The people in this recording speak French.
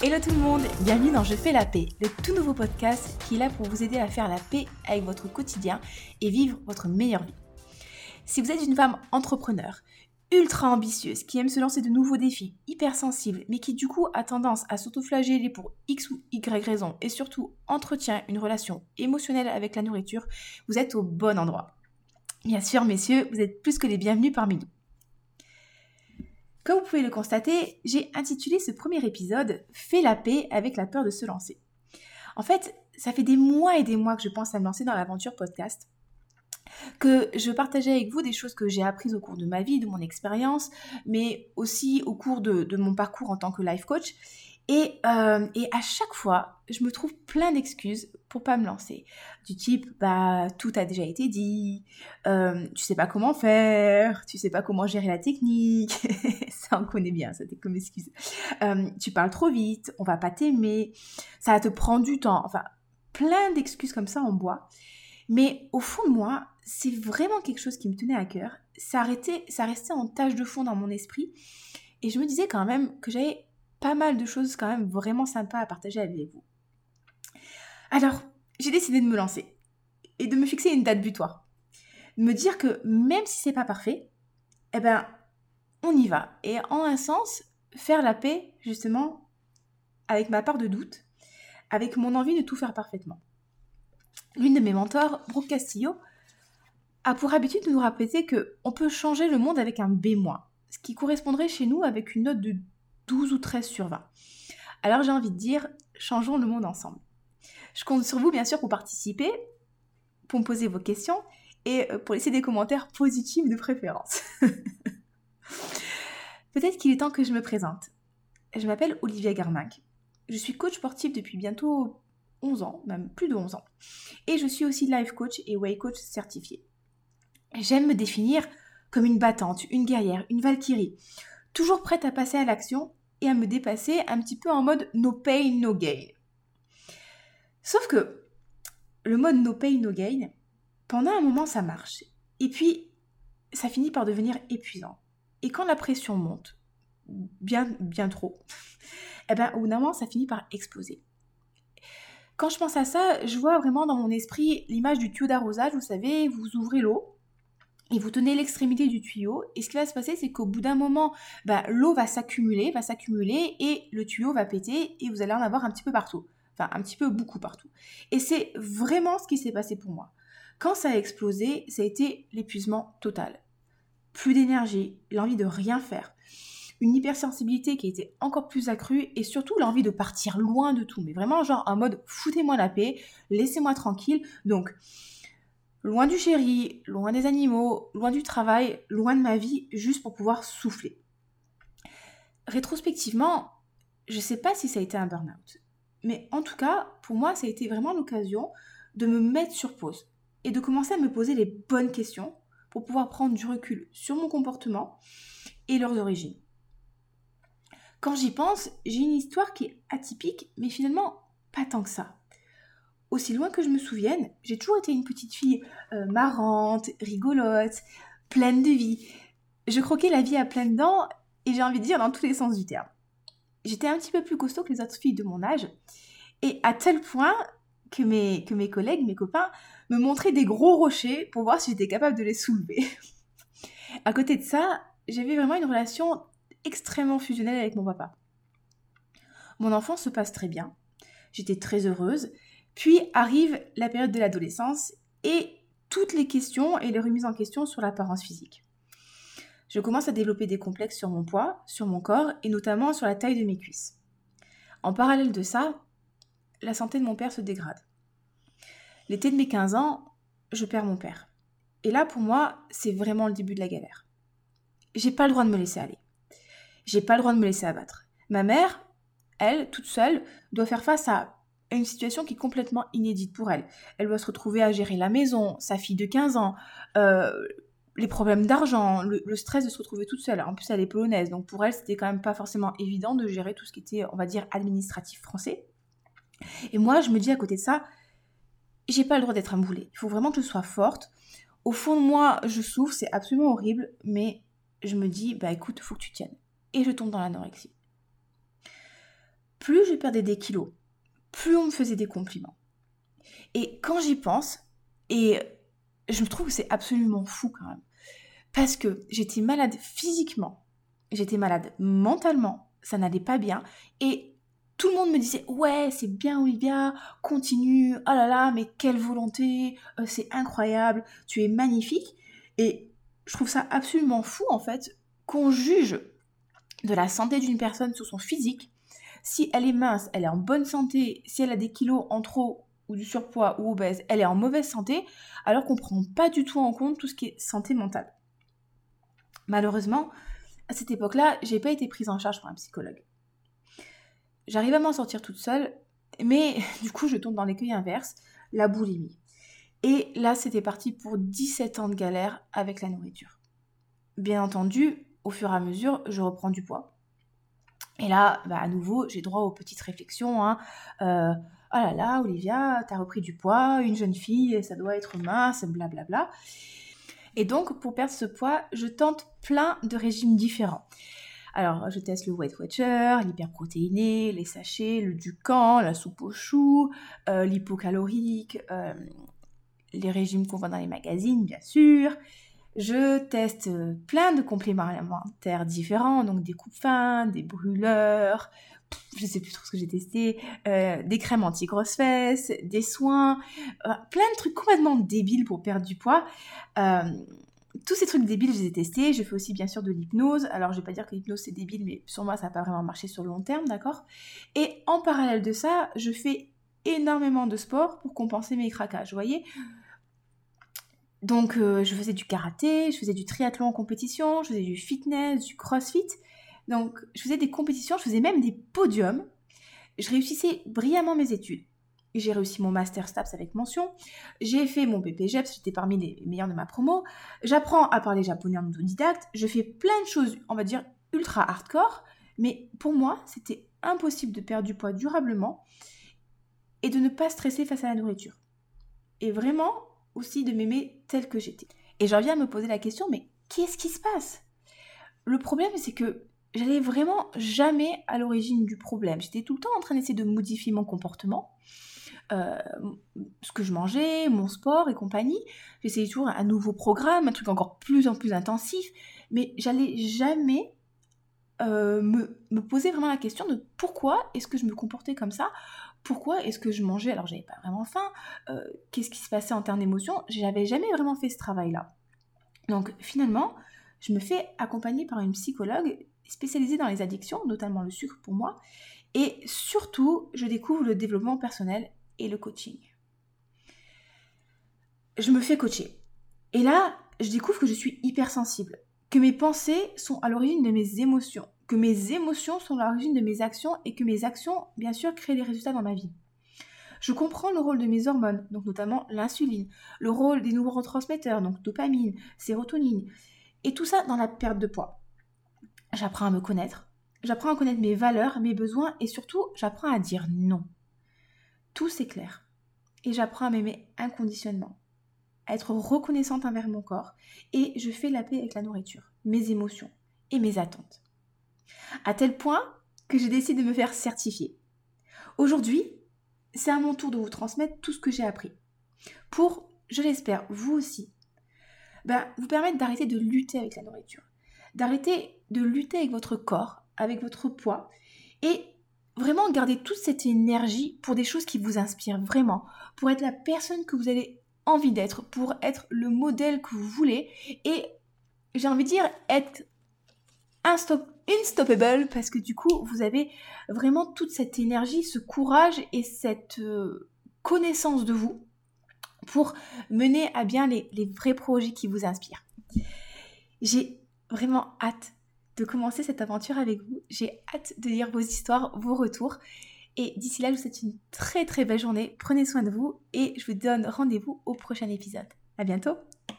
Hello tout le monde, bienvenue dans Je fais la paix, le tout nouveau podcast qui est là pour vous aider à faire la paix avec votre quotidien et vivre votre meilleure vie. Si vous êtes une femme entrepreneur, ultra ambitieuse, qui aime se lancer de nouveaux défis, hypersensible, mais qui du coup a tendance à s'autoflageller pour X ou Y raison et surtout entretient une relation émotionnelle avec la nourriture, vous êtes au bon endroit. Bien sûr, messieurs, vous êtes plus que les bienvenus parmi nous. Comme vous pouvez le constater, j'ai intitulé ce premier épisode Fais la paix avec la peur de se lancer. En fait, ça fait des mois et des mois que je pense à me lancer dans l'aventure podcast que je partageais avec vous des choses que j'ai apprises au cours de ma vie, de mon expérience, mais aussi au cours de, de, mon parcours en tant que life coach. Et, euh, et à chaque fois, je me trouve plein d'excuses pour pas me lancer. Du type, bah, tout a déjà été dit, euh, tu sais pas comment faire, tu sais pas comment gérer la technique, ça on connaît bien, ça t'es comme excuse. Euh, tu parles trop vite, on va pas t'aimer, ça va te prendre du temps, enfin, plein d'excuses comme ça en bois. Mais au fond de moi, c'est vraiment quelque chose qui me tenait à cœur. Ça, arrêtait, ça restait en tâche de fond dans mon esprit. Et je me disais quand même que j'avais pas mal de choses quand même vraiment sympas à partager avec vous. Alors, j'ai décidé de me lancer et de me fixer une date butoir. Me dire que même si c'est pas parfait, eh ben, on y va. Et en un sens, faire la paix, justement, avec ma part de doute, avec mon envie de tout faire parfaitement. L'une de mes mentors, Brooke Castillo, a pour habitude de nous répéter que on peut changer le monde avec un B-, ce qui correspondrait chez nous avec une note de 12 ou 13 sur 20. Alors j'ai envie de dire, changeons le monde ensemble. Je compte sur vous bien sûr pour participer, pour me poser vos questions et euh, pour laisser des commentaires positifs de préférence. Peut-être qu'il est temps que je me présente. Je m'appelle Olivia Garminck. Je suis coach sportif depuis bientôt 11 ans, même plus de 11 ans. Et je suis aussi life coach et way coach certifié. J'aime me définir comme une battante, une guerrière, une valkyrie, toujours prête à passer à l'action et à me dépasser un petit peu en mode no pain, no gain. Sauf que le mode no pain, no gain, pendant un moment ça marche. Et puis, ça finit par devenir épuisant. Et quand la pression monte, bien, bien trop, eh ben, au bout d'un moment, ça finit par exploser. Quand je pense à ça, je vois vraiment dans mon esprit l'image du tuyau d'arrosage. Vous savez, vous ouvrez l'eau et vous tenez l'extrémité du tuyau. Et ce qui va se passer, c'est qu'au bout d'un moment, bah, l'eau va s'accumuler, va s'accumuler et le tuyau va péter et vous allez en avoir un petit peu partout. Enfin, un petit peu beaucoup partout. Et c'est vraiment ce qui s'est passé pour moi. Quand ça a explosé, ça a été l'épuisement total. Plus d'énergie, l'envie de rien faire. Une hypersensibilité qui été encore plus accrue et surtout l'envie de partir loin de tout. Mais vraiment, genre en mode foutez-moi la paix, laissez-moi tranquille. Donc, loin du chéri, loin des animaux, loin du travail, loin de ma vie, juste pour pouvoir souffler. Rétrospectivement, je ne sais pas si ça a été un burn-out. Mais en tout cas, pour moi, ça a été vraiment l'occasion de me mettre sur pause et de commencer à me poser les bonnes questions pour pouvoir prendre du recul sur mon comportement et leurs origines. Quand j'y pense, j'ai une histoire qui est atypique, mais finalement pas tant que ça aussi loin que je me souvienne, j'ai toujours été une petite fille euh, marrante, rigolote, pleine de vie. Je croquais la vie à pleines dents et j'ai envie de dire dans tous les sens du terme. J'étais un petit peu plus costaud que les autres filles de mon âge et à tel point que mes, que mes collègues, mes copains me montraient des gros rochers pour voir si j'étais capable de les soulever. à côté de ça, j'avais vraiment une relation extrêmement fusionnelle avec mon papa. Mon enfance se passe très bien. J'étais très heureuse puis arrive la période de l'adolescence et toutes les questions et les remises en question sur l'apparence physique. Je commence à développer des complexes sur mon poids, sur mon corps et notamment sur la taille de mes cuisses. En parallèle de ça, la santé de mon père se dégrade. L'été de mes 15 ans, je perds mon père. Et là, pour moi, c'est vraiment le début de la galère. J'ai pas le droit de me laisser aller. J'ai pas le droit de me laisser abattre. Ma mère, elle, toute seule, doit faire face à une situation qui est complètement inédite pour elle. Elle doit se retrouver à gérer la maison, sa fille de 15 ans, euh, les problèmes d'argent, le, stress de se retrouver toute seule. En plus, elle est polonaise, donc pour elle, c'était quand même pas forcément évident de gérer tout ce qui était, on va dire, administratif français. Et moi, je me dis à côté de ça, j'ai pas le droit d'être un boulet. Il faut vraiment que je sois forte. Au fond de moi, je souffre, c'est absolument horrible, mais je me dis, bah écoute, faut que tu tiennes. Et je tombe dans l'anorexie. plus je perdais des kilos, plus on me faisait des compliments. Et quand j'y pense, et je me trouve que c'est absolument fou quand même, parce que j'étais malade physiquement, j'étais malade mentalement, ça n'allait pas bien, et tout le monde me disait ouais c'est bien Olivia, continue, oh là là mais quelle volonté, euh, c'est incroyable, tu es magnifique, et je trouve ça absolument fou en fait qu'on juge de la santé d'une personne sur son physique. Si elle est mince, elle est en bonne santé. Si elle a des kilos en trop ou du surpoids ou obèse, elle est en mauvaise santé, alors qu'on ne prend pas du tout en compte tout ce qui est santé mentale. Malheureusement, à cette époque-là, j'ai pas été prise en charge par un psychologue. J'arrive à m'en sortir toute seule, mais du coup, je tombe dans l'écueil inverse, la boulimie. Et là, c'était parti pour 17 ans de galère avec la nourriture. Bien entendu, au fur et à mesure, je reprends du poids. Et là, bah, à nouveau, j'ai droit aux petites réflexions. Hein. Euh, oh là là, Olivia, t'as repris du poids, une jeune fille, ça doit être mince, blablabla. Et donc, pour perdre ce poids, je tente plein de régimes différents. Alors, je teste le Weight Watcher, l'hyperprotéiné, les sachets, le Ducan, la soupe aux choux, euh, l'hypocalorique, euh, les régimes qu'on voit dans les magazines, bien sûr. Je teste euh, plein de compléments alimentaires différents, donc des coupes fins, des brûleurs, je sais plus trop ce que j'ai testé, euh, des crèmes anti-grosses fesses, des soins, euh, plein de trucs complètement débiles pour perdre du poids. tous ces trucs débiles, je les ai testés. Je fais aussi bien sûr de l'hypnose. Alors je vais pas dire que l'hypnose c'est débile, mais sur moi ça n'a pas vraiment marché sur le long terme, d'accord? Et en parallèle de ça, je fais énormément de sport pour compenser mes craquages. Vous voyez? Donc euh, je faisais du karaté, je faisais du triathlon en compétition, je faisais du fitness, du crossfit. Donc je faisais des compétitions, je faisais même des podiums. Je réussissais brillamment mes études. J'ai réussi mon master STAPS avec mention. J'ai fait mon BPGEPS, j'étais parmi les meilleurs de ma promo. J'apprends à parler japonais en autodidacte. Je fais plein de choses, on va dire, ultra hardcore. Mais pour moi, c'était impossible de perdre du poids durablement et de ne pas stresser face à la nourriture. Et vraiment, de m'aimer telle que j'étais. Et j'en viens à me poser la question, mais qu'est-ce qui se passe? Le problème, c'est que j'allais vraiment jamais à l'origine du problème. J'étais tout le temps en train d'essayer de modifier mon comportement, euh, ce que je mangeais, mon sport et compagnie. J'essayais toujours un nouveau programme, un truc encore plus en plus intensif, mais j'allais jamais euh, me, me, poser vraiment la question de pourquoi est-ce que je me comportais comme ça? Pourquoi est-ce que je mangeais alors j'avais pas vraiment faim euh, Qu'est-ce qui se passait en termes d'émotions J'avais jamais vraiment fait ce travail-là. Donc finalement, je me fais accompagner par une psychologue spécialisée dans les addictions, notamment le sucre pour moi, et surtout, je découvre le développement personnel et le coaching. Je me fais coacher. Et là, je découvre que je suis hypersensible, que mes pensées sont à l'origine de mes émotions, que mes émotions sont l'origine de mes actions et que mes actions, bien sûr, créent des résultats dans ma vie. Je comprends le rôle de mes hormones, donc notamment l'insuline, le rôle des neurotransmetteurs, donc dopamine, sérotonine, et tout ça dans la perte de poids. J'apprends à me connaître, j'apprends à connaître mes valeurs, mes besoins, et surtout, j'apprends à dire non. Tout s'éclaire. Et j'apprends à m'aimer inconditionnellement, à être reconnaissante envers mon corps, et je fais la paix avec la nourriture, mes émotions et mes attentes. À tel point que j'ai décidé de me faire certifier. Aujourd'hui, c'est à mon tour de vous transmettre tout ce que j'ai appris. Pour, je l'espère, vous aussi, ben, vous permettre d'arrêter de lutter avec la nourriture. D'arrêter de lutter avec votre corps, avec votre poids, et vraiment garder toute cette énergie pour des choses qui vous inspirent vraiment, pour être la personne que vous avez envie d'être, pour être le modèle que vous voulez, et j'ai envie de dire être stop unstoppable parce que du coup, vous avez vraiment toute cette énergie, ce courage et cette euh, connaissance de vous pour mener à bien les, vrais projets qui vous inspirent. J'ai vraiment hâte de commencer cette aventure avec vous. J'ai hâte de lire vos histoires, vos retours. Et d'ici là, je vous souhaite une très très belle journée. Prenez soin de vous et je vous donne rendez-vous au prochain épisode. À bientôt!